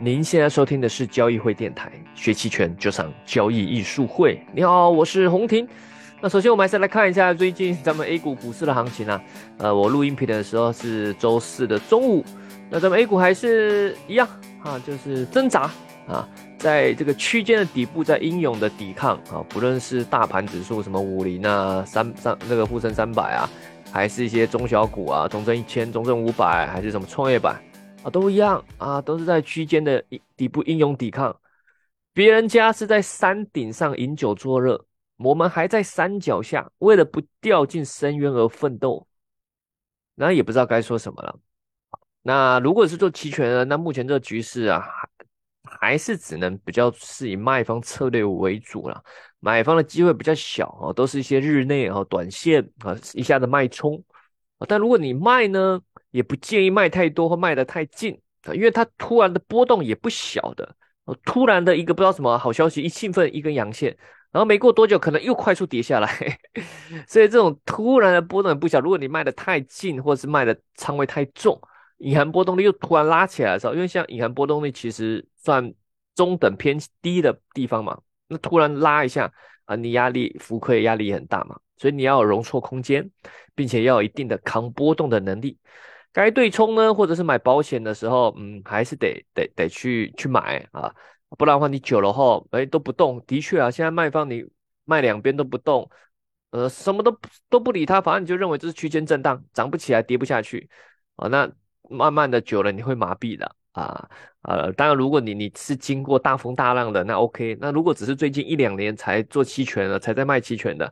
您现在收听的是交易会电台，学期权就上交易艺术会。你好，我是洪婷。那首先我们还是来看一下最近咱们 A 股股市的行情啊。呃，我录音频的时候是周四的中午，那咱们 A 股还是一样啊，就是挣扎啊，在这个区间的底部在英勇的抵抗啊。不论是大盘指数什么五零啊、三三那个沪深三百啊，还是一些中小股啊，中证一千、中证五百，还是什么创业板都一样啊，都是在区间的底部英勇抵抗。别人家是在山顶上饮酒作乐。我们还在山脚下，为了不掉进深渊而奋斗，那也不知道该说什么了。那如果是做期权的，那目前这个局势啊，还是只能比较是以卖方策略为主了，买方的机会比较小哦，都是一些日内啊短线啊一下子卖冲。但如果你卖呢，也不建议卖太多或卖得太近啊，因为它突然的波动也不小的，突然的一个不知道什么好消息，一兴奋一根阳线。然后没过多久，可能又快速跌下来，所以这种突然的波动不小。如果你卖的太近，或者是卖的仓位太重，隐含波动率又突然拉起来的时候，因为像隐含波动率其实算中等偏低的地方嘛，那突然拉一下啊，你压力浮亏压力也很大嘛，所以你要有容错空间，并且要有一定的抗波动的能力。该对冲呢，或者是买保险的时候，嗯，还是得得得去去买啊。不然的话，你久了后，哎，都不动。的确啊，现在卖方你卖两边都不动，呃，什么都都不理它，反正你就认为这是区间震荡，涨不起来，跌不下去啊。那慢慢的久了，你会麻痹的啊。呃，当然，如果你你是经过大风大浪的，那 OK。那如果只是最近一两年才做期权了，才在卖期权的，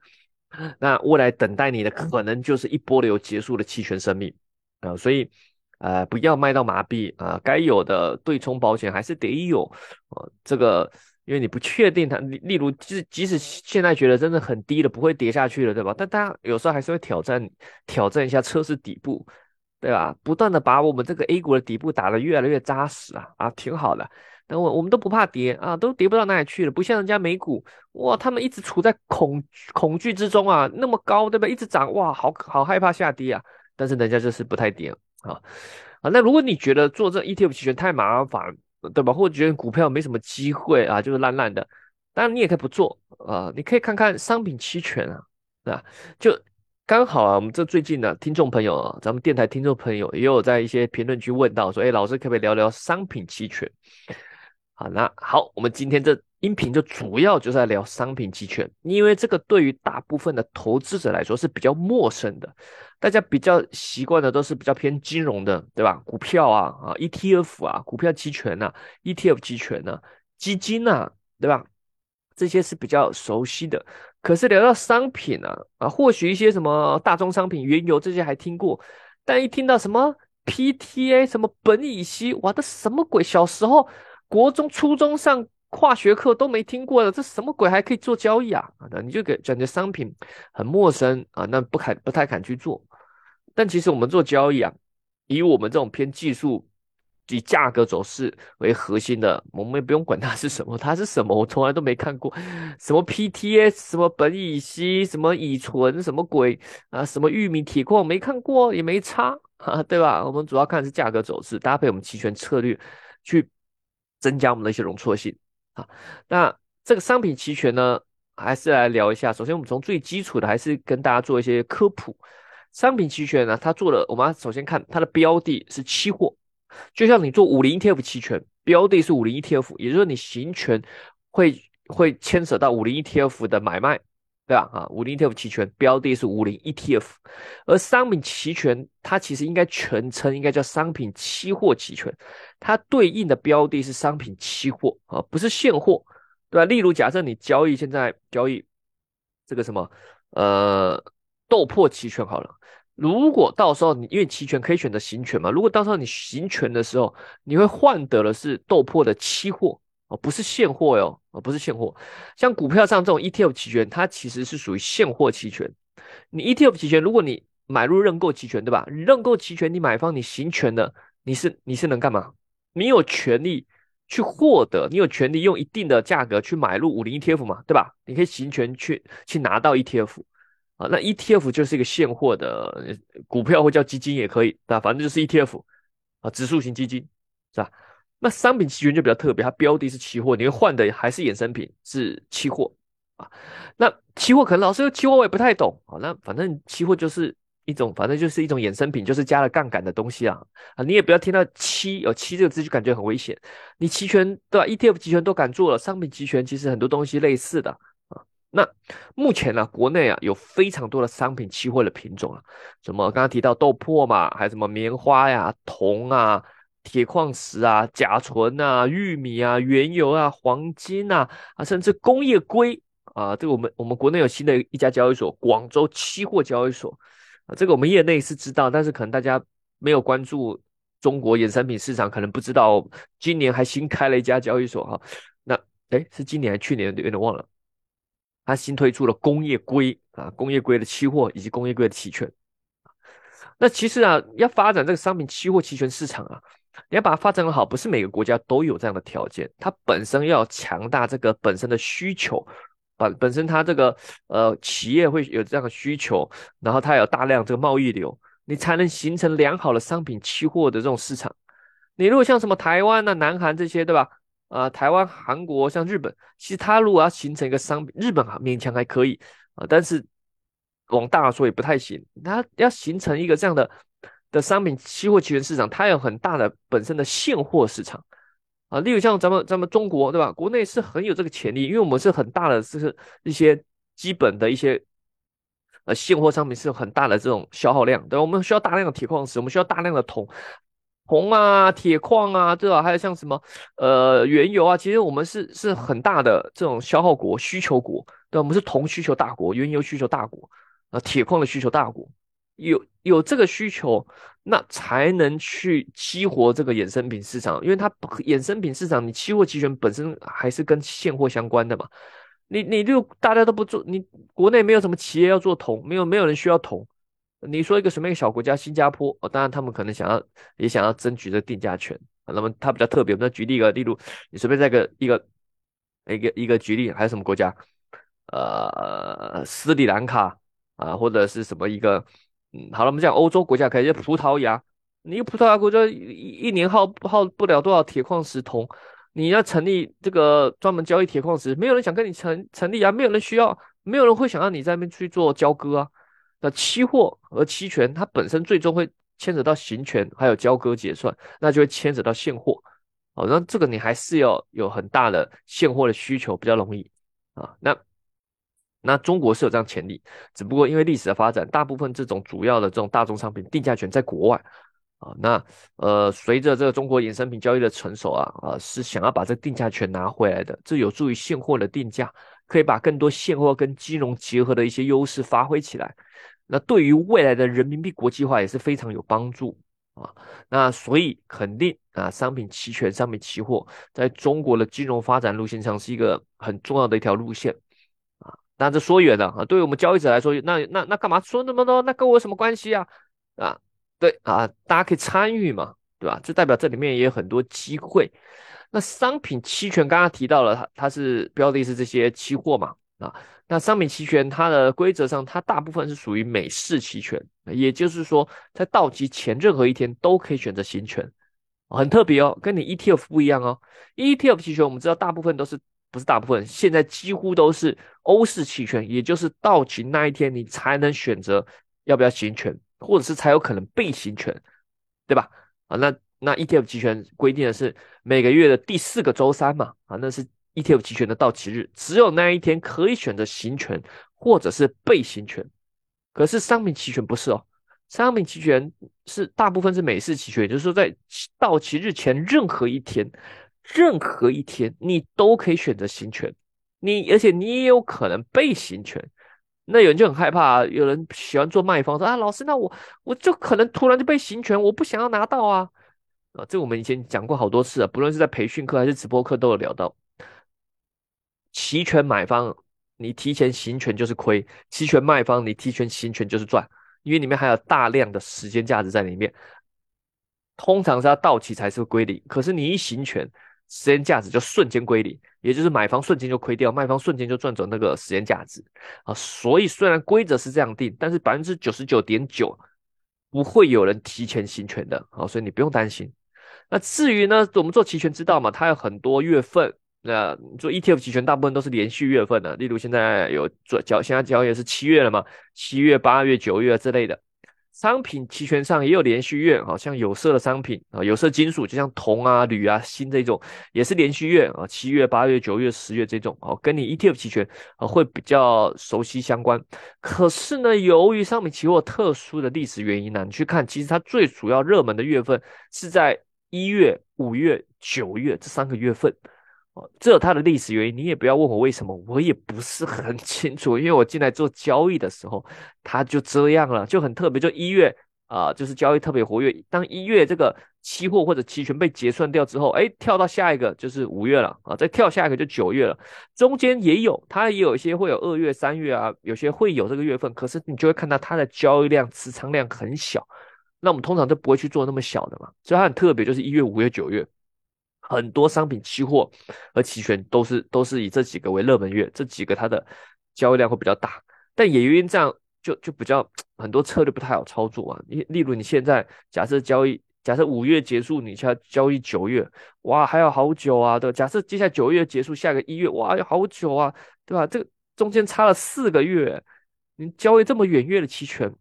那未来等待你的可能就是一波流结束的期权生命啊。所以。呃，不要卖到麻痹啊！该有的对冲保险还是得有啊。这个，因为你不确定它，例例如，即即使现在觉得真的很低了，不会跌下去了，对吧？但大家有时候还是会挑战挑战一下测试底部，对吧？不断的把我们这个 A 股的底部打得越来越扎实啊啊，挺好的。那我我们都不怕跌啊，都跌不到哪里去了，不像人家美股哇，他们一直处在恐恐惧之中啊，那么高，对吧？一直涨哇，好好害怕下跌啊，但是人家就是不太跌。啊啊，那如果你觉得做这 ETF 期权太麻烦，对吧？或者觉得股票没什么机会啊，就是烂烂的，当然你也可以不做啊。你可以看看商品期权啊，对吧？就刚好啊，我们这最近呢，听众朋友啊，咱们电台听众朋友也有在一些评论区问到说，哎，老师可不可以聊聊商品期权？好，那好，我们今天这。音频就主要就在聊商品期权，因为这个对于大部分的投资者来说是比较陌生的，大家比较习惯的都是比较偏金融的，对吧？股票啊啊，ETF 啊，股票期权呐，ETF 期权呐，基金呐，对吧？这些是比较熟悉的。可是聊到商品啊啊，或许一些什么大宗商品、原油这些还听过，但一听到什么 PTA、什么苯乙烯，哇，这什么鬼？小时候国中、初中上。化学课都没听过的，这什么鬼还可以做交易啊？啊，你就给感觉商品很陌生啊，那不敢不太敢去做。但其实我们做交易啊，以我们这种偏技术、以价格走势为核心的，我们也不用管它是什么，它是什么，我从来都没看过。什么 PTS，什么苯乙烯，什么乙醇，什么鬼啊？什么玉米铁矿，没看过也没差啊，对吧？我们主要看的是价格走势，搭配我们期权策略去增加我们的一些容错性。啊，那这个商品期权呢，还是来聊一下。首先，我们从最基础的，还是跟大家做一些科普。商品期权呢，它做了，我们首先看它的标的是期货，就像你做五零 ETF 期权，标的是五零 ETF，也就是说你行权会会牵扯到五零 ETF 的买卖。对吧？啊，五零 ETF 期权标的是五零 ETF，而商品期权它其实应该全称应该叫商品期货期权，它对应的标的是商品期货啊，不是现货，对吧？例如假设你交易现在交易这个什么呃豆粕期权好了，如果到时候你因为期权可以选择行权嘛，如果到时候你行权的时候，你会换得的是豆粕的期货。哦，不是现货哟，哦，不是现货。像股票上这种 ETF 期权，它其实是属于现货期权。你 ETF 期权，如果你买入认购期权，对吧？认购期权，你买方你行权的，你是你是能干嘛？你有权利去获得，你有权利用一定的价格去买入五零 ETF 嘛，对吧？你可以行权去去拿到 ETF 啊。那 ETF 就是一个现货的股票或叫基金也可以，对吧？反正就是 ETF 啊，指数型基金是吧？那商品期权就比较特别，它标的是期货，你会换的还是衍生品是期货啊？那期货可能老师期货我也不太懂啊，那反正期货就是一种，反正就是一种衍生品，就是加了杠杆的东西啊啊！你也不要听到期有期这个字就感觉很危险，你期权对吧？ETF 期权都敢做了，商品期权其实很多东西类似的啊。那目前呢，国内啊有非常多的商品期货的品种啊，什么刚刚提到豆粕嘛，还有什么棉花呀、铜啊。铁矿石啊、甲醇啊、玉米啊、原油啊、黄金啊啊，甚至工业硅啊，这个我们我们国内有新的一家交易所——广州期货交易所啊，这个我们业内是知道，但是可能大家没有关注中国衍生品市场，可能不知道今年还新开了一家交易所哈。那哎，是今年还是去年？有点忘了。他新推出了工业硅啊，工业硅的期货以及工业硅的期权。那其实啊，要发展这个商品期货期权市场啊。你要把它发展好，不是每个国家都有这样的条件。它本身要强大这个本身的需求，本本身它这个呃企业会有这样的需求，然后它有大量这个贸易流，你才能形成良好的商品期货的这种市场。你如果像什么台湾啊、南韩这些，对吧？啊，台湾、韩国像日本，其实它如果要形成一个商品，日本啊勉强还可以啊，但是往大了说也不太行。它要形成一个这样的。的商品期货期权市场，它有很大的本身的现货市场啊，例如像咱们咱们中国对吧？国内是很有这个潜力，因为我们是很大的，就是一些基本的一些呃现货商品是有很大的这种消耗量，对吧？我们需要大量的铁矿石，我们需要大量的铜铜啊、铁矿啊，对吧？还有像什么呃原油啊，其实我们是是很大的这种消耗国、需求国，对？我们是铜需求大国、原油需求大国啊、铁矿的需求大国。有有这个需求，那才能去激活这个衍生品市场，因为它衍生品市场，你期货期权本身还是跟现货相关的嘛。你你就大家都不做，你国内没有什么企业要做铜，没有没有人需要铜。你说一个什么一个小国家，新加坡，哦，当然他们可能想要也想要争取这定价权，那么它比较特别。我们举例一个，例如你随便再个一个一个一个举例，还有什么国家？呃，斯里兰卡啊，或者是什么一个？嗯，好了，我们讲欧洲国家，可以，葡萄牙，你葡萄牙国家一一年耗耗不了多少铁矿石铜，你要成立这个专门交易铁矿石，没有人想跟你成成立啊，没有人需要，没有人会想让你在那边去做交割啊。那期货和期权，它本身最终会牵扯到行权，还有交割结算，那就会牵扯到现货。好，那这个你还是要有很大的现货的需求，比较容易啊。那。那中国是有这样潜力，只不过因为历史的发展，大部分这种主要的这种大宗商品定价权在国外啊。那呃，随着这个中国衍生品交易的成熟啊，啊是想要把这个定价权拿回来的，这有助于现货的定价，可以把更多现货跟金融结合的一些优势发挥起来。那对于未来的人民币国际化也是非常有帮助啊。那所以肯定啊，商品期权、商品期货在中国的金融发展路线上是一个很重要的一条路线。那这说远了啊，对于我们交易者来说，那那那干嘛说那么多？那跟我有什么关系啊？啊，对啊，大家可以参与嘛，对吧？就代表这里面也有很多机会。那商品期权刚刚提到了，它它是标的是这些期货嘛，啊，那商品期权它的规则上，它大部分是属于美式期权，也就是说，在到期前任何一天都可以选择行权，很特别哦，跟你 ETF 不一样哦。ETF 期权我们知道大部分都是。不是大部分，现在几乎都是欧式期权，也就是到期那一天你才能选择要不要行权，或者是才有可能被行权，对吧？啊，那那 ETF 期权规定的是每个月的第四个周三嘛，啊，那是 ETF 期权的到期日，只有那一天可以选择行权或者是被行权。可是商品期权不是哦，商品期权是大部分是美式期权，也就是说在到期日前任何一天。任何一天，你都可以选择行权，你而且你也有可能被行权。那有人就很害怕，有人喜欢做卖方，说啊，老师，那我我就可能突然就被行权，我不想要拿到啊啊！这我们以前讲过好多次啊，不论是在培训课还是直播课都有聊到。期权买方你提前行权就是亏，期权卖方你提前行权就是赚，因为里面还有大量的时间价值在里面。通常是要到期才是归零，可是你一行权。时间价值就瞬间归零，也就是买方瞬间就亏掉，卖方瞬间就赚走那个时间价值啊。所以虽然规则是这样定，但是百分之九十九点九不会有人提前行权的啊，所以你不用担心。那至于呢，我们做期权知道嘛，它有很多月份。那做 ETF 期权大部分都是连续月份的，例如现在有做交，现在交易是七月了嘛，七月、八月、九月之类的。商品期权上也有连续月，啊像有色的商品啊，有色金属就像铜啊、铝啊、锌这种也是连续月啊，七月、八月、九月、十月这种哦，跟你 ETF 期权啊会比较熟悉相关。可是呢，由于商品期货特殊的历史原因呢，你去看，其实它最主要热门的月份是在一月、五月、九月这三个月份。这有它的历史原因，你也不要问我为什么，我也不是很 清楚。因为我进来做交易的时候，它就这样了，就很特别。就一月啊，就是交易特别活跃。当一月这个期货或者期权被结算掉之后，哎，跳到下一个就是五月了啊，再跳下一个就九月了。中间也有，它也有一些会有二月、三月啊，有些会有这个月份。可是你就会看到它的交易量、持仓量很小。那我们通常都不会去做那么小的嘛，所以它很特别，就是一月、五月、九月。很多商品期货和期权都是都是以这几个为热门月，这几个它的交易量会比较大，但也因为这样就就比较很多策略不太好操作啊。例例如你现在假设交易，假设五月结束，你要交易九月，哇，还要好久啊，对吧假设接下来九月结束，下个一月，哇，要好久啊，对吧？这个中间差了四个月，你交易这么远月的期权，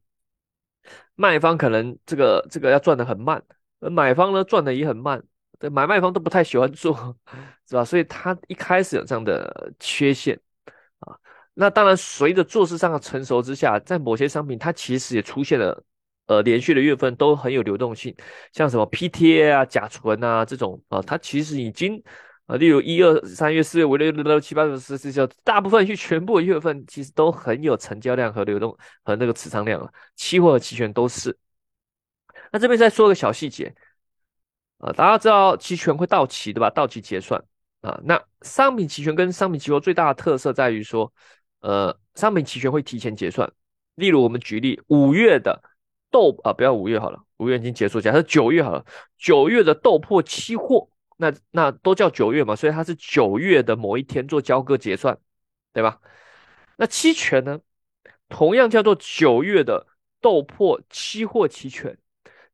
卖方可能这个这个要赚的很慢，而买方呢赚的也很慢。买卖方都不太喜欢做，是吧？所以他一开始有这样的缺陷啊。那当然，随着做市上的成熟之下，在某些商品它其实也出现了呃连续的月份都很有流动性，像什么 PTA 啊、甲醇啊这种啊，它其实已经啊，例如一二三月、四月、五六六七八九十十一十大部分去全部的月份其实都很有成交量和流动和那个持仓量了，期货和期权都是。那这边再说个小细节。啊，大家知道期权会到期，对吧？到期结算啊。那商品期权跟商品期货最大的特色在于说，呃，商品期权会提前结算。例如，我们举例五月的豆啊，不要五月好了，五月已经结束。假设九月好了，九月的豆粕期货，那那都叫九月嘛，所以它是九月的某一天做交割结算，对吧？那期权呢，同样叫做九月的豆粕期货期权。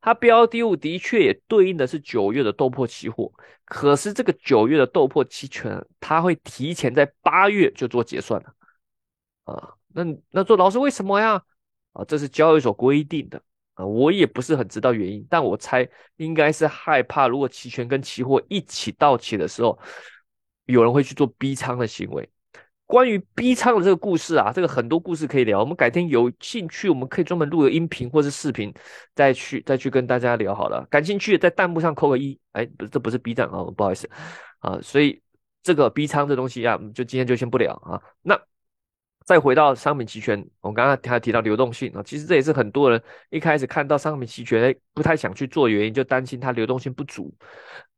它标的物的确也对应的是九月的豆粕期货，可是这个九月的豆粕期权，它会提前在八月就做结算了啊。那那做老师为什么呀？啊，这是交易所规定的啊，我也不是很知道原因，但我猜应该是害怕如果期权跟期货一起到期的时候，有人会去做逼仓的行为。关于 B 仓的这个故事啊，这个很多故事可以聊。我们改天有兴趣，我们可以专门录个音频或是视频，再去再去跟大家聊好了。感兴趣在弹幕上扣个一，哎，不，这不是 B 站啊，不好意思啊。所以这个 B 仓这东西啊，就今天就先不聊啊。那。再回到商品期权，我们刚刚还提到流动性啊，其实这也是很多人一开始看到商品期权，哎，不太想去做原因，就担心它流动性不足。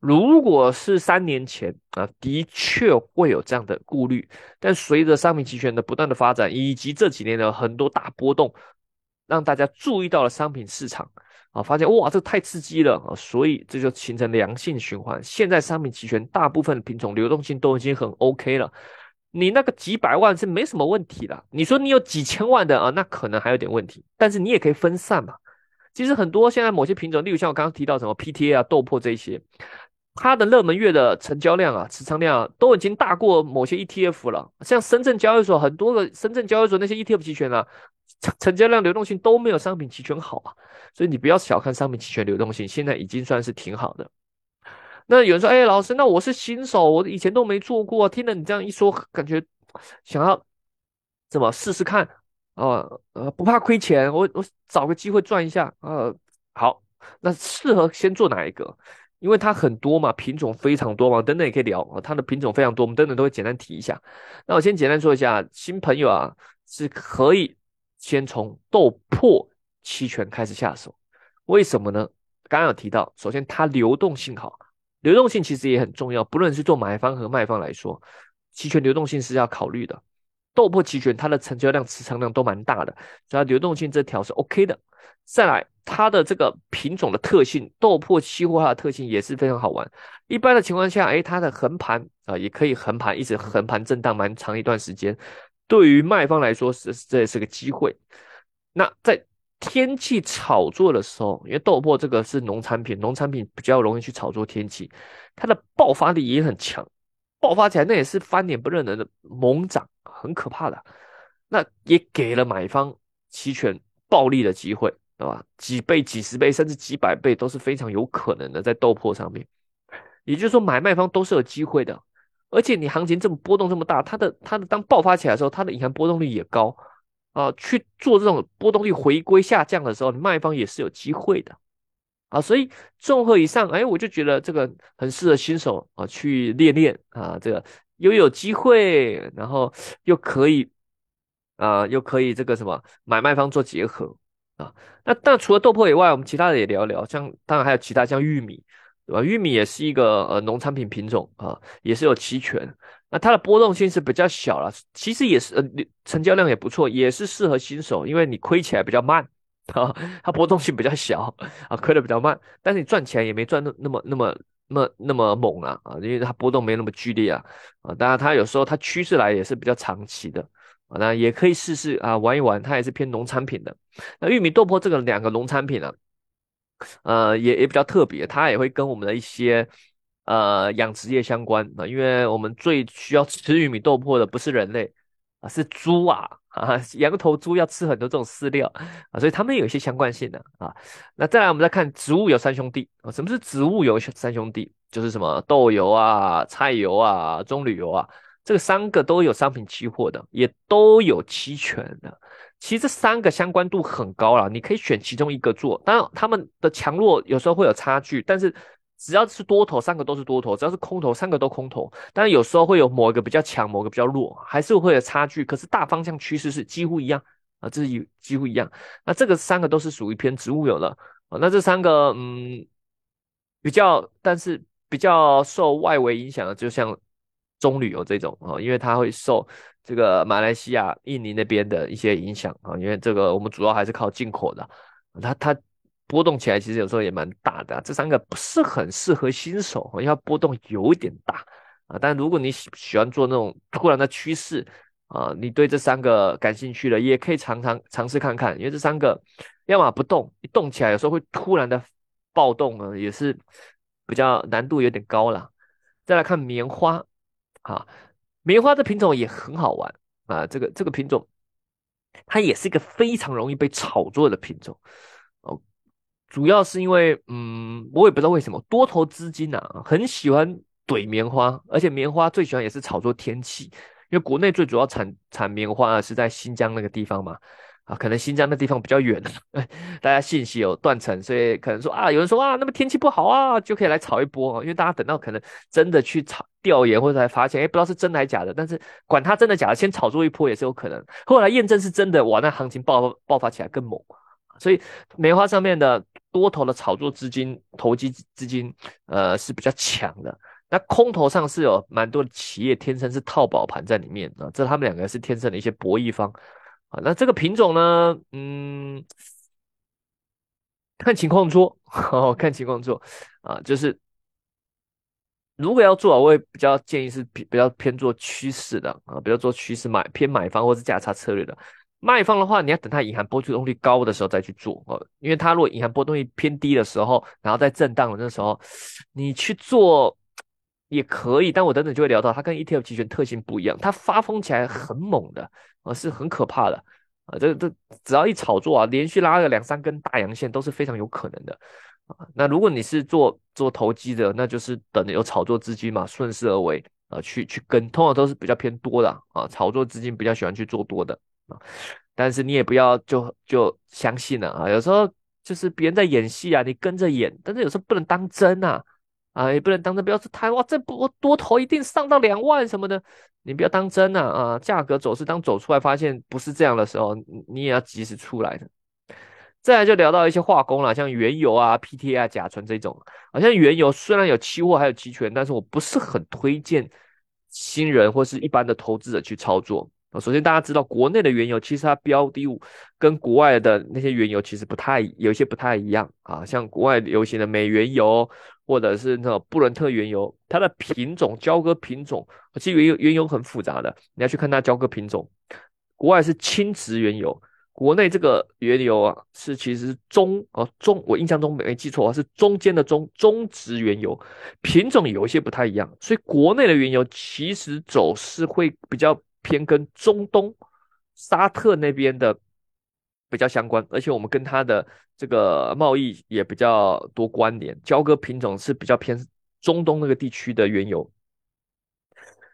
如果是三年前啊，的确会有这样的顾虑，但随着商品期权的不断的发展，以及这几年的很多大波动，让大家注意到了商品市场啊，发现哇，这太刺激了啊，所以这就形成良性循环。现在商品期权大部分品种流动性都已经很 OK 了。你那个几百万是没什么问题的，你说你有几千万的啊，那可能还有点问题。但是你也可以分散嘛。其实很多现在某些品种，例如像我刚刚提到什么 PTA 啊、豆粕这些，它的热门月的成交量啊、持仓量都已经大过某些 ETF 了。像深圳交易所很多个深圳交易所那些 ETF 期权啊，成成交量流动性都没有商品期权好啊。所以你不要小看商品期权流动性，现在已经算是挺好的。那有人说：“哎，老师，那我是新手，我以前都没做过。听了你这样一说，感觉想要怎么试试看啊？呃，不怕亏钱，我我找个机会赚一下。呃，好，那适合先做哪一个？因为它很多嘛，品种非常多嘛，等等也可以聊啊。它的品种非常多，我们等等都会简单提一下。那我先简单说一下，新朋友啊是可以先从豆粕期权开始下手。为什么呢？刚刚有提到，首先它流动性好。流动性其实也很重要，不论是做买方和卖方来说，期权流动性是要考虑的。豆粕期权它的成交量、持仓量都蛮大的，所以流动性这条是 OK 的。再来，它的这个品种的特性，豆粕期货它的特性也是非常好玩。一般的情况下，哎，它的横盘啊，也可以横盘，一直横盘震荡蛮长一段时间。对于卖方来说，是这也是个机会。那在天气炒作的时候，因为豆粕这个是农产品，农产品比较容易去炒作天气，它的爆发力也很强，爆发起来那也是翻脸不认人的猛涨，很可怕的。那也给了买方期权暴利的机会，对吧？几倍、几十倍，甚至几百倍都是非常有可能的，在豆粕上面。也就是说，买卖方都是有机会的。而且你行情这么波动这么大，它的它的当爆发起来的时候，它的隐含波动率也高啊。去做这种波动率回归下降的时候，你卖方也是有机会的啊。所以综合以上，哎，我就觉得这个很适合新手啊去练练啊，这个又有机会，然后又可以。啊，又可以这个什么买卖方做结合啊？那但除了豆粕以外，我们其他的也聊一聊，像当然还有其他像玉米，对吧？玉米也是一个呃农产品品种啊，也是有期权。那它的波动性是比较小了，其实也是呃成交量也不错，也是适合新手，因为你亏起来比较慢啊，它波动性比较小啊，亏的比较慢，但是你赚钱也没赚那那么那么那么那么猛啊啊，因为它波动没那么剧烈啊啊，当然它有时候它趋势来也是比较长期的啊。那也可以试试啊，玩一玩，它也是偏农产品的。那玉米豆粕这个两个农产品呢，呃，也也比较特别，它也会跟我们的一些呃养殖业相关啊，因为我们最需要吃玉米豆粕的不是人类啊，是猪啊啊，羊头猪要吃很多这种饲料啊，所以它们有一些相关性的啊。那再来，我们再看植物油三兄弟啊，什么是植物油三兄弟？就是什么豆油啊、菜油啊、棕榈油啊。这个三个都有商品期货的，也都有期权的。其实这三个相关度很高了，你可以选其中一个做。当然，他们的强弱有时候会有差距，但是只要是多头，三个都是多头；只要是空头，三个都空头。当然，有时候会有某一个比较强，某个比较弱，还是会有差距。可是大方向趋势是几乎一样啊，这是一几乎一样。那这个三个都是属于偏植物油的啊。那这三个嗯，比较，但是比较受外围影响的，就像。中旅游这种啊，因为它会受这个马来西亚、印尼那边的一些影响啊，因为这个我们主要还是靠进口的，它它波动起来其实有时候也蛮大的。这三个不是很适合新手，因为波动有点大啊。但如果你喜喜欢做那种突然的趋势啊，你对这三个感兴趣的，也可以尝尝尝试看看，因为这三个要么不动，一动起来有时候会突然的暴动啊，也是比较难度有点高了。再来看棉花。啊，棉花这品种也很好玩啊！这个这个品种，它也是一个非常容易被炒作的品种。主要是因为，嗯，我也不知道为什么多头资金啊很喜欢怼棉花，而且棉花最喜欢也是炒作天气，因为国内最主要产产棉花是在新疆那个地方嘛。啊，可能新疆那地方比较远，大家信息有断层，所以可能说啊，有人说啊，那么天气不好啊，就可以来炒一波因为大家等到可能真的去炒调研或者才发现，哎，不知道是真的还是假的，但是管它真的假的，先炒作一波也是有可能。后来验证是真的，哇，那行情爆爆发起来更猛。所以棉花上面的多头的炒作资金、投机资金，呃，是比较强的。那空头上是有蛮多的企业天生是套保盘在里面啊，这他们两个是天生的一些博弈方。啊，那这个品种呢？嗯，看情况做，看情况做啊。就是如果要做，我也比较建议是比比较偏做趋势的啊，比较做趋势买偏买方或是价差策略的。卖方的话，你要等它隐含波动率高的时候再去做哦，因为它如果隐含波动率偏低的时候，然后在震荡的那时候，你去做也可以。但我等等就会聊到，它跟 ETF 期权特性不一样，它发疯起来很猛的。啊，是很可怕的啊！这这只要一炒作啊，连续拉个两三根大阳线都是非常有可能的啊。那如果你是做做投机的，那就是等着有炒作资金嘛，顺势而为啊，去去跟，通常都是比较偏多的啊。炒作资金比较喜欢去做多的，啊但是你也不要就就相信了啊。有时候就是别人在演戏啊，你跟着演，但是有时候不能当真啊。啊，也不能当真，不要说太哇，这波多头一定上到两万什么的，你不要当真呐啊！价格走势当走出来发现不是这样的时候，你也要及时出来的。再来就聊到一些化工了，像原油啊、PTA 啊、甲醇这种，好像原油虽然有期货还有期权，但是我不是很推荐新人或是一般的投资者去操作。首先，大家知道国内的原油其实它标的物跟国外的那些原油其实不太有一些不太一样啊，像国外流行的美原油或者是那种布伦特原油，它的品种交割品种，其实原油原油很复杂的，你要去看它交割品种。国外是轻质原油国内这个原油啊，是其实中哦中，我印象中没记错啊，是中间的中中值原油品种有一些不太一样，所以国内的原油其实走势会比较偏跟中东沙特那边的比较相关，而且我们跟它的这个贸易也比较多关联，交割品种是比较偏中东那个地区的原油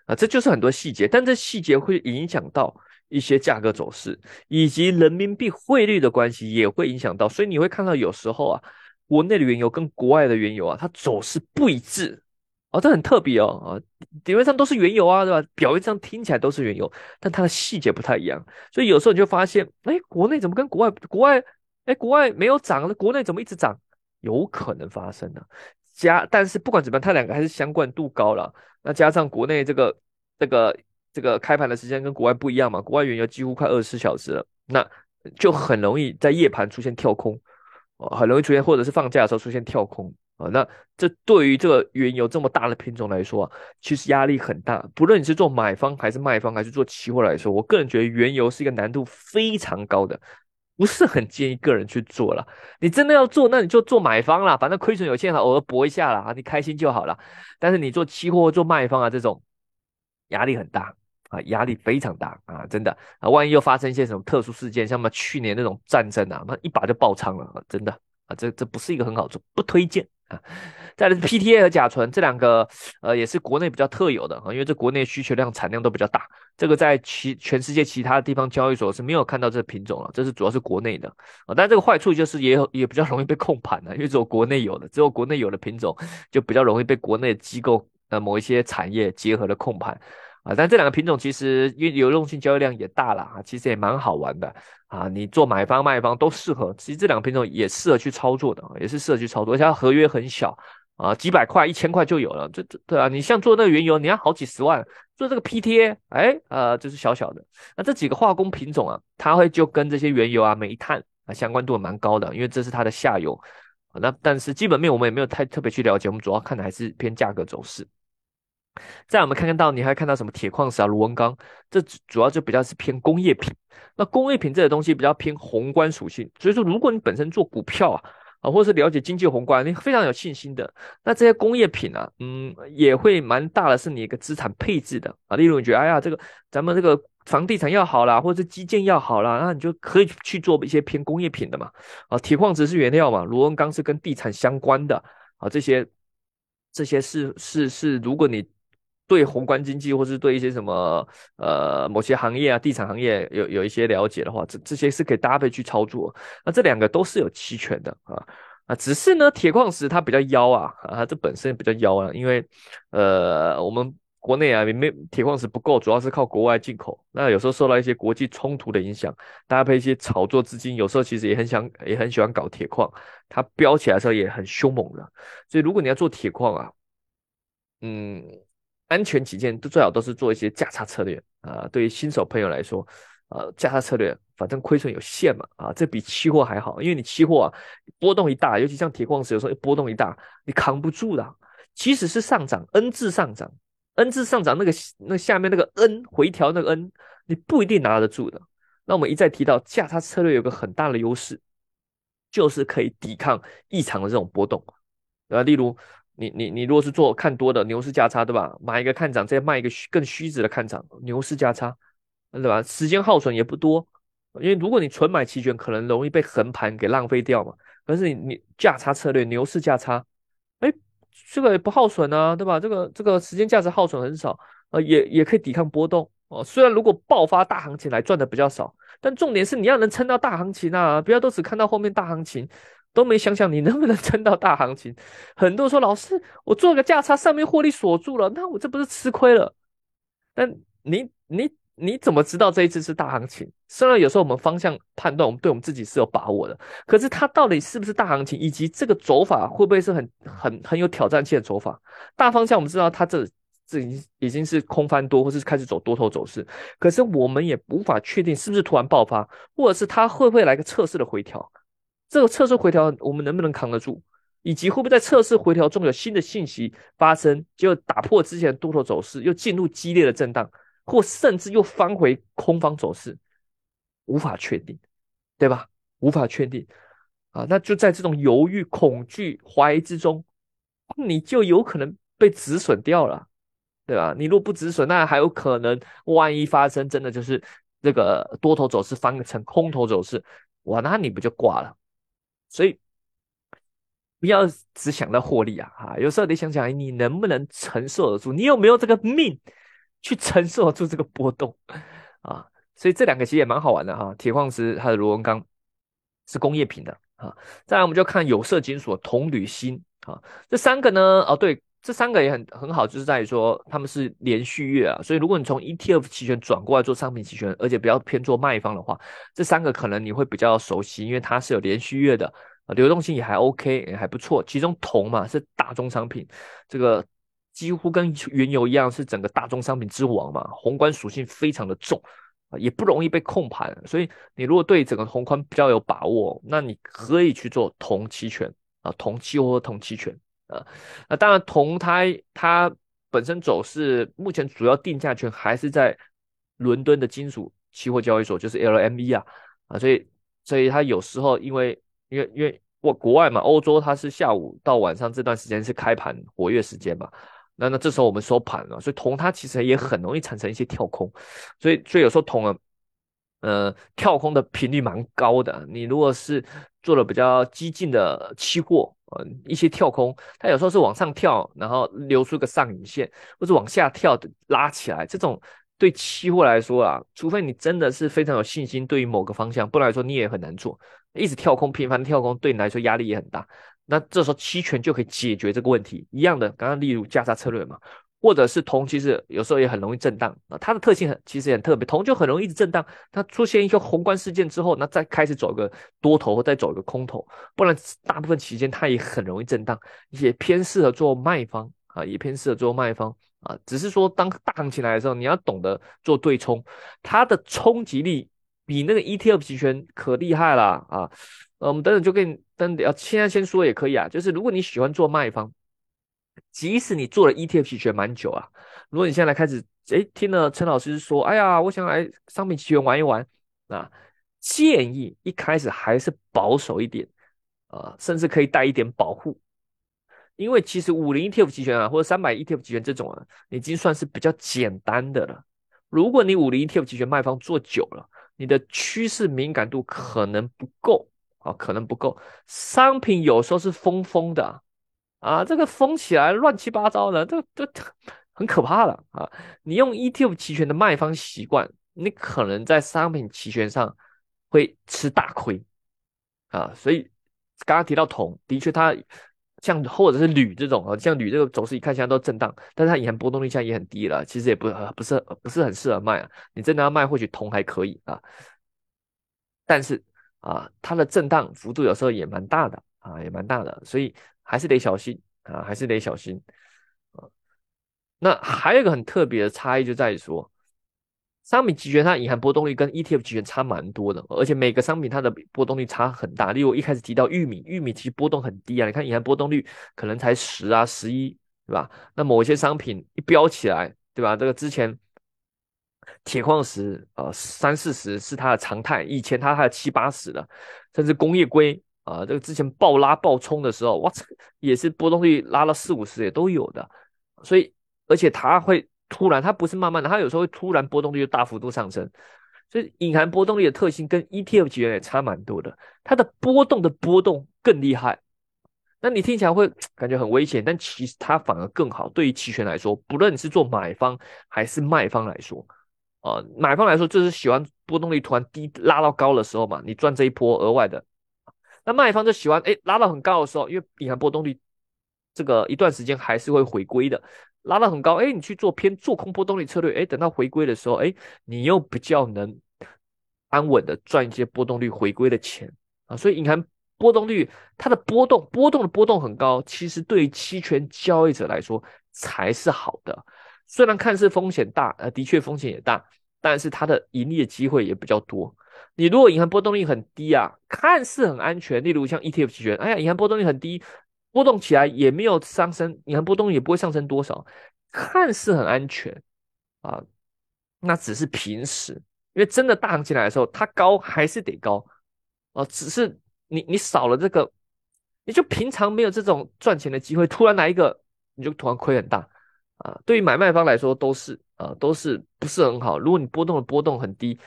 啊，这就是很多细节，但这细节会影响到。一些价格走势以及人民币汇率的关系也会影响到，所以你会看到有时候啊，国内的原油跟国外的原油啊，它走势不一致哦，这很特别哦啊，表面上都是原油啊，对吧？表面上听起来都是原油，但它的细节不太一样，所以有时候你就发现，哎，国内怎么跟国外国外哎国外没有涨，那国内怎么一直涨？有可能发生的，加但是不管怎么样，它两个还是相关度高了，那加上国内这个这个。这个开盘的时间跟国外不一样嘛？国外原油几乎快二十四小时了，那就很容易在夜盘出现跳空，哦，很容易出现或者是放假的时候出现跳空啊。那这对于这个原油这么大的品种来说，其实压力很大。不论你是做买方还是卖方，还是做期货来说，我个人觉得原油是一个难度非常高的，不是很建议个人去做了。你真的要做，那你就做买方啦，反正亏损有限，偶尔搏一下啦，你开心就好了。但是你做期货做卖方啊，这种压力很大。啊，压力非常大啊，真的啊，万一又发生一些什么特殊事件，像什么去年那种战争啊，那一把就爆仓了，真的啊，这这不是一个很好做，不推荐啊。再来是 PTA 和甲醇这两个，呃，也是国内比较特有的啊，因为这国内需求量产量都比较大，这个在其全世界其他地方交易所是没有看到这品种了，这是主要是国内的啊。但这个坏处就是也有也比较容易被控盘的，因为只有国内有的，只有国内有的品种就比较容易被国内机构呃某一些产业结合的控盘。啊，但这两个品种其实因为流动性交易量也大了啊，其实也蛮好玩的啊。你做买方卖方都适合，其实这两个品种也适合去操作的，也是适合去操作，而且它合约很小啊，几百块、一千块就有了。这这对啊，你像做那个原油，你要好几十万，做这个 PTA，哎，呃，就是小小的。那这几个化工品种啊，它会就跟这些原油啊、煤炭啊相关度蛮高的，因为这是它的下游。那但是基本面我们也没有太特别去了解，我们主要看的还是偏价格走势。再我们看看到，你还看到什么铁矿石啊、螺纹钢，这主要就比较是偏工业品。那工业品这些东西比较偏宏观属性，所以说如果你本身做股票啊，啊或是了解经济宏观，你非常有信心的，那这些工业品啊，嗯，也会蛮大的是你一个资产配置的啊。例如你觉得，哎呀，这个咱们这个房地产要好啦，或者是基建要好啦，那你就可以去做一些偏工业品的嘛。啊，铁矿石是原料嘛，螺纹钢是跟地产相关的啊，这些这些是是是，如果你对宏观经济，或是对一些什么呃某些行业啊，地产行业有有一些了解的话，这这些是可以搭配去操作。那这两个都是有期权的啊啊，只是呢，铁矿石它比较妖啊啊，这本身比较妖啊，因为呃我们国内啊没铁矿石不够，主要是靠国外进口。那有时候受到一些国际冲突的影响，搭配一些炒作资金，有时候其实也很想也很喜欢搞铁矿，它飙起来的时候也很凶猛的。所以如果你要做铁矿啊，嗯。安全起见，都最好都是做一些价差策略啊。对于新手朋友来说，呃，价差策略反正亏损有限嘛啊，这比期货还好，因为你期货啊波动一大，尤其像铁矿石，有时候波动一大，你扛不住的。即使是上涨，N 字上涨，N 字上涨那个那下面那个 N 回调那个 N，你不一定拿得住的。那我们一再提到价差策略有个很大的优势，就是可以抵抗异常的这种波动啊，例如。你你你如果是做看多的牛市价差，对吧？买一个看涨，再卖一个更虚值的看涨，牛市价差，对吧？时间耗损也不多，因为如果你纯买期权，可能容易被横盘给浪费掉嘛。可是你你价差策略，牛市价差，哎，这个也不耗损啊，对吧？这个这个时间价值耗损很少，呃，也也可以抵抗波动哦。虽然如果爆发大行情来赚的比较少，但重点是你要能撑到大行情啊，不要都只看到后面大行情。都没想想你能不能撑到大行情，很多人说老师，我做个价差上面获利锁住了，那我这不是吃亏了？但你你你怎么知道这一次是大行情？虽然有时候我们方向判断，我们对我们自己是有把握的，可是它到底是不是大行情，以及这个走法会不会是很很很有挑战性的走法？大方向我们知道它这这已经已经是空翻多，或是开始走多头走势，可是我们也无法确定是不是突然爆发，或者是它会不会来个测试的回调。这个测试回调我们能不能扛得住，以及会不会在测试回调中有新的信息发生，就打破之前多头走势，又进入激烈的震荡，或甚至又翻回空方走势，无法确定。对吧？无法确定啊，那就在这种犹豫、恐惧、怀疑之中，你就有可能被止损掉了，对吧？你若不止损，那还有可能万一发生真的就是这个多头走势翻成空头走势，哇，那你不就挂了？所以不要只想到获利啊！哈，有时候得想想，你能不能承受得住？你有没有这个命去承受得住这个波动啊？所以这两个其实也蛮好玩的哈。铁矿石它的螺纹钢是工业品的啊。再来我们就看有色金属铜、铝、锌啊，这三个呢，哦对，这三个也很很好，就是在于说他们是连续月啊。所以如果你从 ETF 期权转过来做商品期权，而且比较偏做卖方的话，这三个可能你会比较熟悉，因为它是有连续月的。流动性也还 OK，也还不错。其中铜嘛是大宗商品，这个几乎跟原油一样是整个大宗商品之王嘛，宏观属性非常的重，也不容易被控盘。所以你如果对整个宏观比较有把握，那你可以去做铜期权啊，铜期或铜期权啊。那当然铜它它本身走势目前主要定价权还是在伦敦的金属期货交易所，就是 LME 啊啊，所以所以它有时候因为因为因为我国外嘛，欧洲它是下午到晚上这段时间是开盘活跃时间嘛，那那这时候我们收盘了，所以铜它其实也很容易产生一些跳空，所以所以有时候铜啊，呃，跳空的频率蛮高的。你如果是做了比较激进的期货，呃，一些跳空，它有时候是往上跳，然后留出个上影线，或者往下跳拉起来，这种对期货来说啊，除非你真的是非常有信心对于某个方向，不然来说你也很难做。一直跳空，频繁跳空，对你来说压力也很大。那这时候期权就可以解决这个问题。一样的，刚刚例如价差策略嘛，或者是铜，其实有时候也很容易震荡啊。它的特性很，其实很特别，铜就很容易一直震荡。它出现一个宏观事件之后，那再开始走个多头，或再走一个空头，不然大部分期间它也很容易震荡，也偏适合做卖方啊，也偏适合做卖方啊。只是说当大行情来的时候，你要懂得做对冲，它的冲击力。比那个 ETF 期权可厉害了啊！呃，我们等等就跟你等要现在先说也可以啊。就是如果你喜欢做卖方，即使你做了 ETF 期权蛮久啊，如果你现在开始，哎，听了陈老师说，哎呀，我想来商品期权玩一玩啊，建议一开始还是保守一点啊，甚至可以带一点保护，因为其实五零 ETF 期权啊，或者三百 ETF 期权这种啊，已经算是比较简单的了。如果你五零 ETF 期权卖方做久了，你的趋势敏感度可能不够啊，可能不够。商品有时候是疯疯的，啊这个疯起来乱七八糟的，这这很可怕的啊。你用 ETF 期权的卖方习惯，你可能在商品期权上会吃大亏啊。所以刚刚提到铜，的确它。像或者是铝这种啊，像铝这个走势一看现在都震荡，但是它隐含波动率现在也很低了，其实也不不是不是很适合卖啊。你真的要卖，或许铜还可以啊，但是啊，它的震荡幅度有时候也蛮大的啊，也蛮大的，所以还是得小心啊，还是得小心啊。那还有一个很特别的差异就在于说。商品期权它隐含波动率跟 ETF 期权差蛮多的，而且每个商品它的波动率差很大。例如我一开始提到玉米，玉米其实波动很低啊，你看隐含波动率可能才十啊、十一，对吧？那某些商品一飙起来，对吧？这个之前铁矿石呃三四十是它的常态，以前它还有七八十的，甚至工业硅啊，这个之前暴拉暴冲的时候，哇，也是波动率拉了四五十也都有的。所以而且它会。突然，它不是慢慢的，它有时候会突然波动率就大幅度上升，所以隐含波动率的特性跟 ETF 期权也差蛮多的，它的波动的波动更厉害。那你听起来会感觉很危险，但其实它反而更好。对于期权来说，不论你是做买方还是卖方来说，啊，买方来说就是喜欢波动率突然低拉到高的时候嘛，你赚这一波额外的。那卖方就喜欢哎拉到很高的时候，因为隐含波动率这个一段时间还是会回归的。拉到很高，哎，你去做偏做空波动率策略，哎，等到回归的时候，哎，你又比较能安稳的赚一些波动率回归的钱啊。所以隐含波动率它的波动波动的波动很高，其实对于期权交易者来说才是好的。虽然看似风险大，呃，的确风险也大，但是它的盈利的机会也比较多。你如果隐含波动率很低啊，看似很安全，例如像 ETF 期权，哎呀，隐含波动率很低。波动起来也没有上升，你看波动也不会上升多少，看似很安全啊，那只是平时，因为真的大行情来的时候，它高还是得高哦，只是你你少了这个，你就平常没有这种赚钱的机会，突然来一个，你就突然亏很大啊。对于买卖方来说都是啊，都是不是很好。如果你波动的波动很低，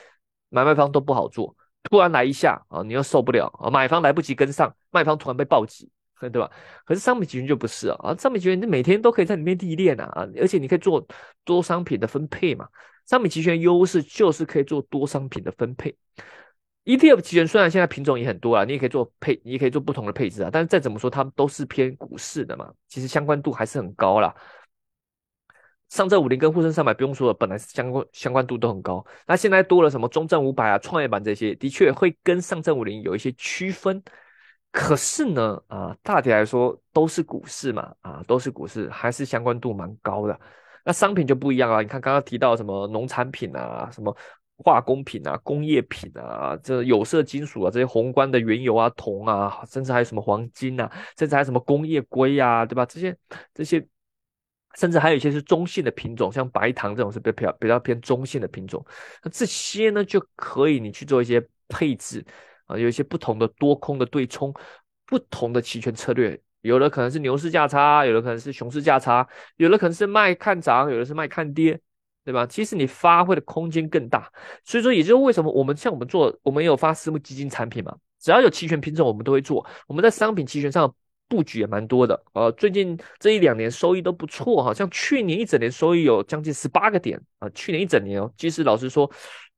买卖方都不好做。突然来一下啊，你又受不了啊，买方来不及跟上，卖方突然被暴击，对吧？可是商品期权就不是啊，啊，商品期权你每天都可以在里面历练啊，啊，而且你可以做多商品的分配嘛。商品期权优势就是可以做多商品的分配。ETF 期权虽然现在品种也很多啊，你也可以做配，你也可以做不同的配置啊，但是再怎么说，它们都是偏股市的嘛，其实相关度还是很高啦。上证五零跟沪深三百不用说了，本来相关相关度都很高，那现在多了什么中证五百啊、创业板这些，的确会跟上证五零有一些区分。可是呢，啊，大体来说都是股市嘛，啊，都是股市，还是相关度蛮高的。那商品就不一样啊，你看刚刚提到什么农产品啊、什么化工品啊、工业品啊、这有色金属啊、这些宏观的原油啊、铜啊，甚至还有什么黄金啊，甚至还有什么工业硅啊，对吧？这些这些。甚至还有一些是中性的品种，像白糖这种是比较比较偏中性的品种。那这些呢，就可以你去做一些配置啊，有一些不同的多空的对冲，不同的期权策略。有的可能是牛市价差，有的可能是熊市价差，有的可能是卖看涨，有的是卖看跌，对吧？其实你发挥的空间更大。所以说，也就是为什么我们像我们做，我们有发私募基金产品嘛，只要有期权品种，我们都会做。我们在商品期权上。布局也蛮多的，呃，最近这一两年收益都不错，好像去年一整年收益有将近十八个点啊，去年一整年哦，其实老实说，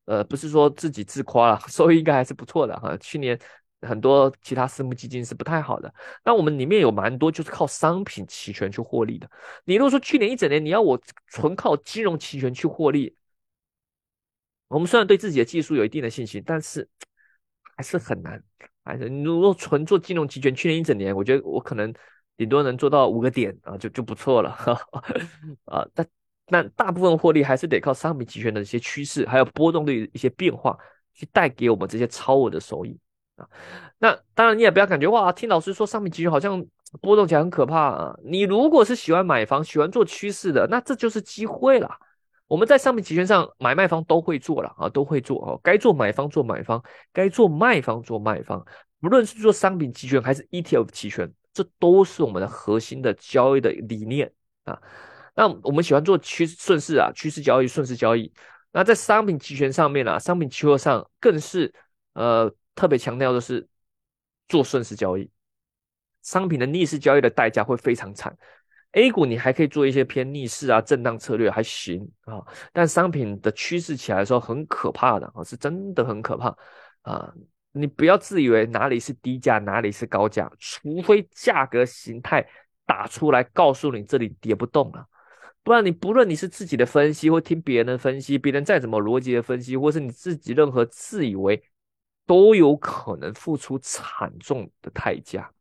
呃，不是说自己自夸了，收益应该还是不错的哈。去年很多其他私募基金是不太好的，那我们里面有蛮多就是靠商品期权去获利的。你如果说去年一整年你要我纯靠金融期权去获利，我们虽然对自己的技术有一定的信心，但是 还是很难。还是你如果纯做金融期权，去年一整年，我觉得我可能顶多能做到五个点啊，就就不错了 啊。但但大部分获利还是得靠商品期权的一些趋势，还有波动的一些变化，去带给我们这些超额的收益啊。那当然你也不要感觉哇，听老师说商品期权好像波动起来很可怕啊。你如果是喜欢买房、喜欢做趋势的，那这就是机会了。我们在商品期权上，买卖方都会做了啊，都会做哦。该做买方做买方，该做卖方做卖方。不论是做商品期权还是 ETF 期权，这都是我们的核心的交易的理念啊。那我们喜欢做趋顺势啊，趋势交易、顺势交易。那在商品期权上面啊，商品期货上更是呃特别强调的是做顺势交易。商品的逆势交易的代价会非常惨。A 股你还可以做一些偏逆势啊、震荡策略还行啊，但商品的趋势起来的时候很可怕的啊，是真的很可怕啊！你不要自以为哪里是低价，哪里是高价，除非价格形态打出来告诉你这里跌不动了，不然你不论你是自己的分析或听别人的分析，别人再怎么逻辑的分析，或是你自己任何自以为，都有可能付出惨重的代价。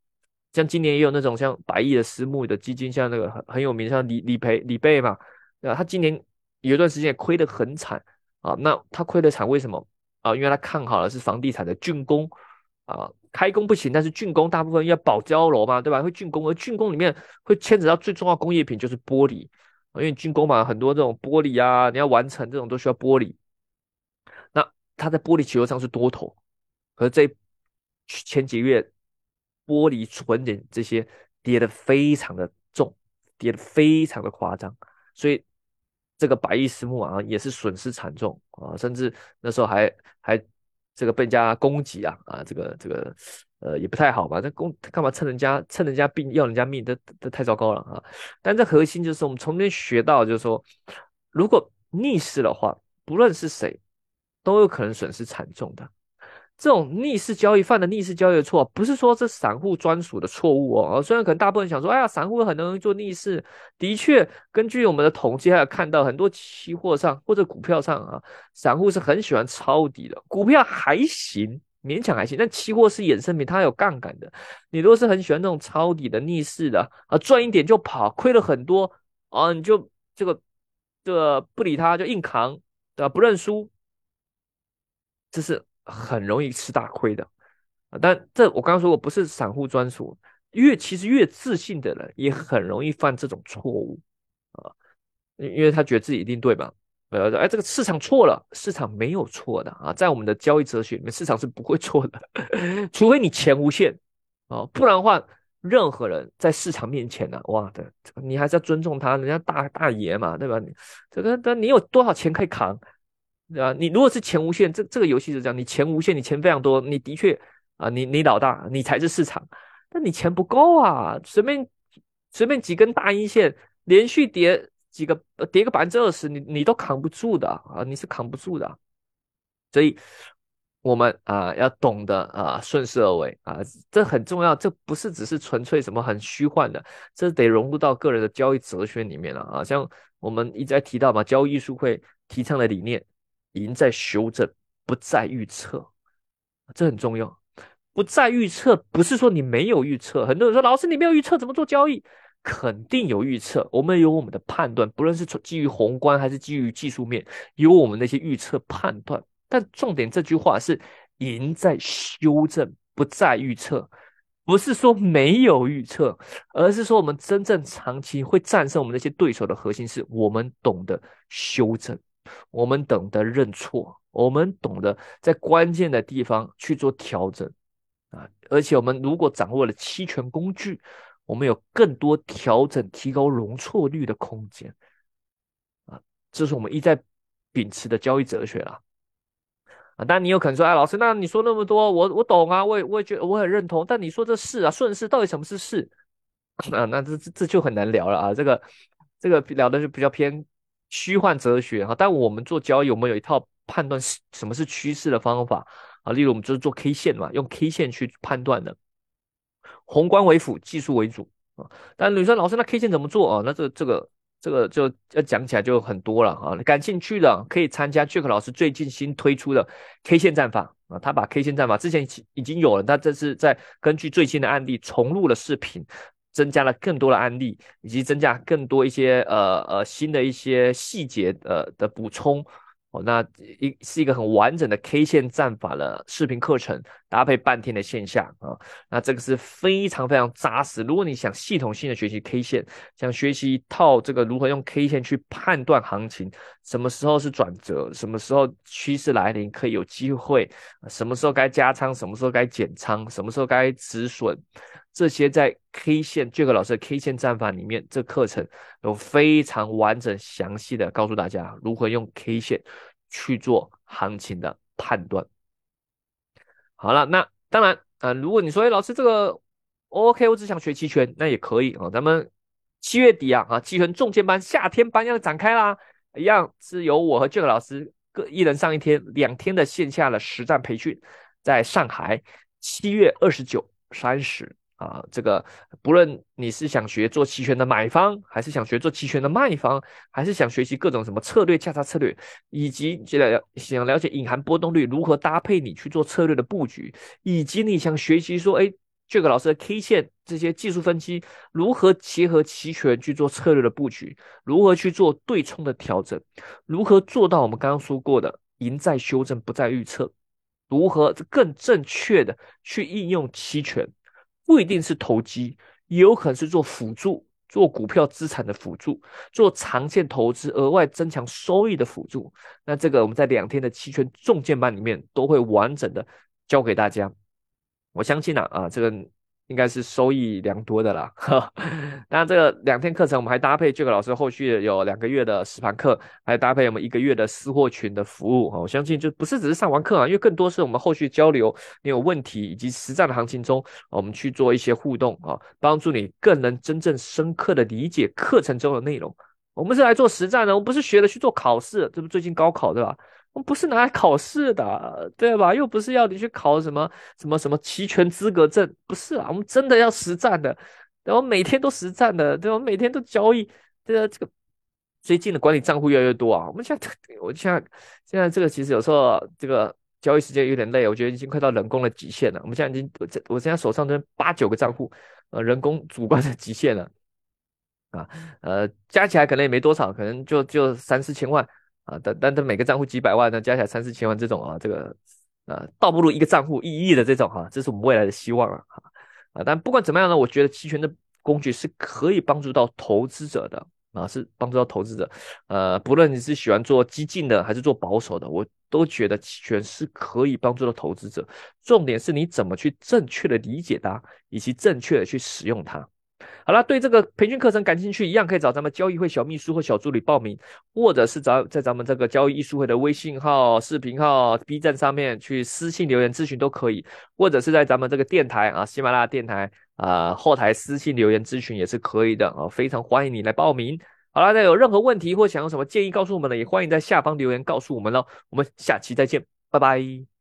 像今年也有那种像百亿的私募的基金，像那个很很有名，像李李培李贝嘛，对吧？他今年有一段时间亏得很惨啊。那他亏得惨为什么啊？因为他看好了是房地产的竣工啊，开工不行，但是竣工大部分要保交楼嘛，对吧？会竣工，而竣工里面会牵扯到最重要工业品就是玻璃，因为竣工嘛，很多这种玻璃啊，你要完成这种都需要玻璃。那他在玻璃期货上是多头，可是这前几个月。玻璃纯点这些跌的非常的重，跌的非常的夸张，所以这个百亿私募啊也是损失惨重啊，甚至那时候还还这个被人家攻击啊啊，这个这个呃也不太好吧？那攻干嘛趁人家趁人家病要人家命，这这太糟糕了啊！但这核心就是我们从那边学到，就是说如果逆势的话，不论是谁都有可能损失惨重的。这种逆势交易犯的逆势交易的错，不是说这散户专属的错误哦。虽然可能大部分人想说，哎呀，散户很容易做逆势。的确，根据我们的统计，还有看到很多期货上或者股票上啊，散户是很喜欢抄底的。股票还行，勉强还行，但期货是衍生品，它有杠杆的。你如果是很喜欢那种抄底的逆势的啊，赚一点就跑，亏了很多啊，你就这个这个不理他，就硬扛，对吧？不认输，这是。很容易吃大亏的！但这我刚刚说过，不是散户专属，越其实越自信的人也很容易犯这种错误啊，因为他觉得自己一定对嘛呃，哎，这个市场错了，市场没有错的啊，在我们的交易哲学里面，市场是不会错的，除非你钱无限啊，不然的话，任何人在市场面前呢，哇的，你还是要尊重他，人家大大爷嘛，对吧？这个，但你有多少钱可以扛，对吧？你如果是钱无限，这这个游戏是这样，你钱无限，你钱非常多，你的确啊，你你老大，你才是市场，但你钱不够啊，随便随便几根大阴线连续跌。几个跌个百分之二十，你你都扛不住的啊！你是扛不住的，所以我们啊要懂得啊顺势而为啊，这很重要。这不是只是纯粹什么很虚幻的，这得融入到个人的交易哲学里面了啊。像我们一直在提到嘛，交易艺术会提倡的理念，赢在修正，不在预测，这很重要。不在预测，不是说你没有预测。很多人说，老师你没有预测怎么做交易？肯定有预测，我们有我们的判断，不论是基于宏观还是基于技术面，有我们那些预测判断。但重点这句话是赢在修正，不在预测，不是说没有预测，而是说我们真正长期会战胜我们那些对手的核心是我们懂得修正，我们懂得认错，我们懂得在关键的地方去做调整啊！而且我们如果掌握了期权工具。我们有更多调整、提高容错率的空间啊，这是我们一再秉持的交易哲学啦。啊，但你有可能说，哎，老师，那你说那么多，我我懂啊，我也我也觉得我很认同。但你说这是啊，顺势到底什么是势 啊？那这这这就很难聊了啊。这个这个聊的就比较偏虚幻哲学哈。但我们做交易，我们有一套判断是什么是趋势的方法啊。例如，我们就是做 K 线嘛，用 K 线去判断的。宏观为辅，技术为主啊。但你说老师，那 K 线怎么做啊？那这这个这个就要讲起来就很多了啊。感兴趣的可以参加 Jack 老师最近新推出的 K 线战法啊。他把 K 线战法之前已经有了，他这是在根据最新的案例重录了视频，增加了更多的案例，以及增加更多一些呃呃新的一些细节呃的补充。哦，那一是一个很完整的 K 线战法的视频课程，搭配半天的线下啊，那这个是非常非常扎实。如果你想系统性的学习 K 线，想学习一套这个如何用 K 线去判断行情，什么时候是转折，什么时候趋势来临可以有机会，什么时候该加仓，什么时候该减仓，什么时候该止损。这些在 K 线这个老师的 K 线战法里面，这课程有非常完整详细的告诉大家如何用 K 线去做行情的判断。好了，那当然啊，如果你说哎，老师这个 OK，我只想学期权，那也可以啊。咱们七月底啊啊，期权重剑班夏天班要展开啦，一样是由我和 Jack 老师各一人上一天，两天的线下的实战培训，在上海七月二十九、三十。啊，这个不论你是想学做期权的买方，还是想学做期权的卖方，还是想学习各种什么策略价差策略，以及了想了解隐含波动率如何搭配你去做策略的布局，以及你想学习说，哎，这个老师的 K 线这些技术分析如何结合期权去做策略的布局，如何去做对冲的调整，如何做到我们刚刚说过的赢在修正不在预测，如何更正确的去应用期权。不一定是投机，也有可能是做辅助，做股票资产的辅助，做长线投资额外增强收益的辅助。那这个我们在两天的期权重剑班里面都会完整的教给大家。我相信啊，啊这个。应该是收益良多的啦。那这个两天课程，我们还搭配这个老师后续有两个月的实盘课，还搭配我们一个月的私货群的服务啊。我相信就不是只是上完课啊，因为更多是我们后续交流，你有问题以及实战的行情中，我们去做一些互动啊，帮助你更能真正深刻的理解课程中的内容。我们是来做实战的，我们不是学的去做考试，这不最近高考对吧？我们不是拿来考试的，对吧？又不是要你去考什么什么什么期权资格证，不是啊。我们真的要实战的，然后每天都实战的，对吧？每天都交易，对啊。这个最近的管理账户越来越多啊。我们现在，我现在现在这个其实有时候这个交易时间有点累，我觉得已经快到人工的极限了。我们现在已经，我我现在手上这八九个账户，呃，人工主观的极限了啊。呃，加起来可能也没多少，可能就就三四千万。啊，但但但每个账户几百万，那加起来三四千万这种啊，这个啊，倒不如一个账户一亿的这种哈，这是我们未来的希望啊啊！但不管怎么样呢，我觉得期权的工具是可以帮助到投资者的啊，是帮助到投资者。呃，不论你是喜欢做激进的还是做保守的，我都觉得期权是可以帮助到投资者。重点是你怎么去正确的理解它，以及正确的去使用它。好了，对这个培训课程感兴趣，一样可以找咱们交易会小秘书或小助理报名，或者是找在咱们这个交易艺术会的微信号、视频号、B 站上面去私信留言咨询都可以，或者是在咱们这个电台啊，喜马拉雅电台啊后台私信留言咨询也是可以的啊，非常欢迎你来报名。好了，那有任何问题或想有什么建议告诉我们呢，也欢迎在下方留言告诉我们喽。我们下期再见，拜拜。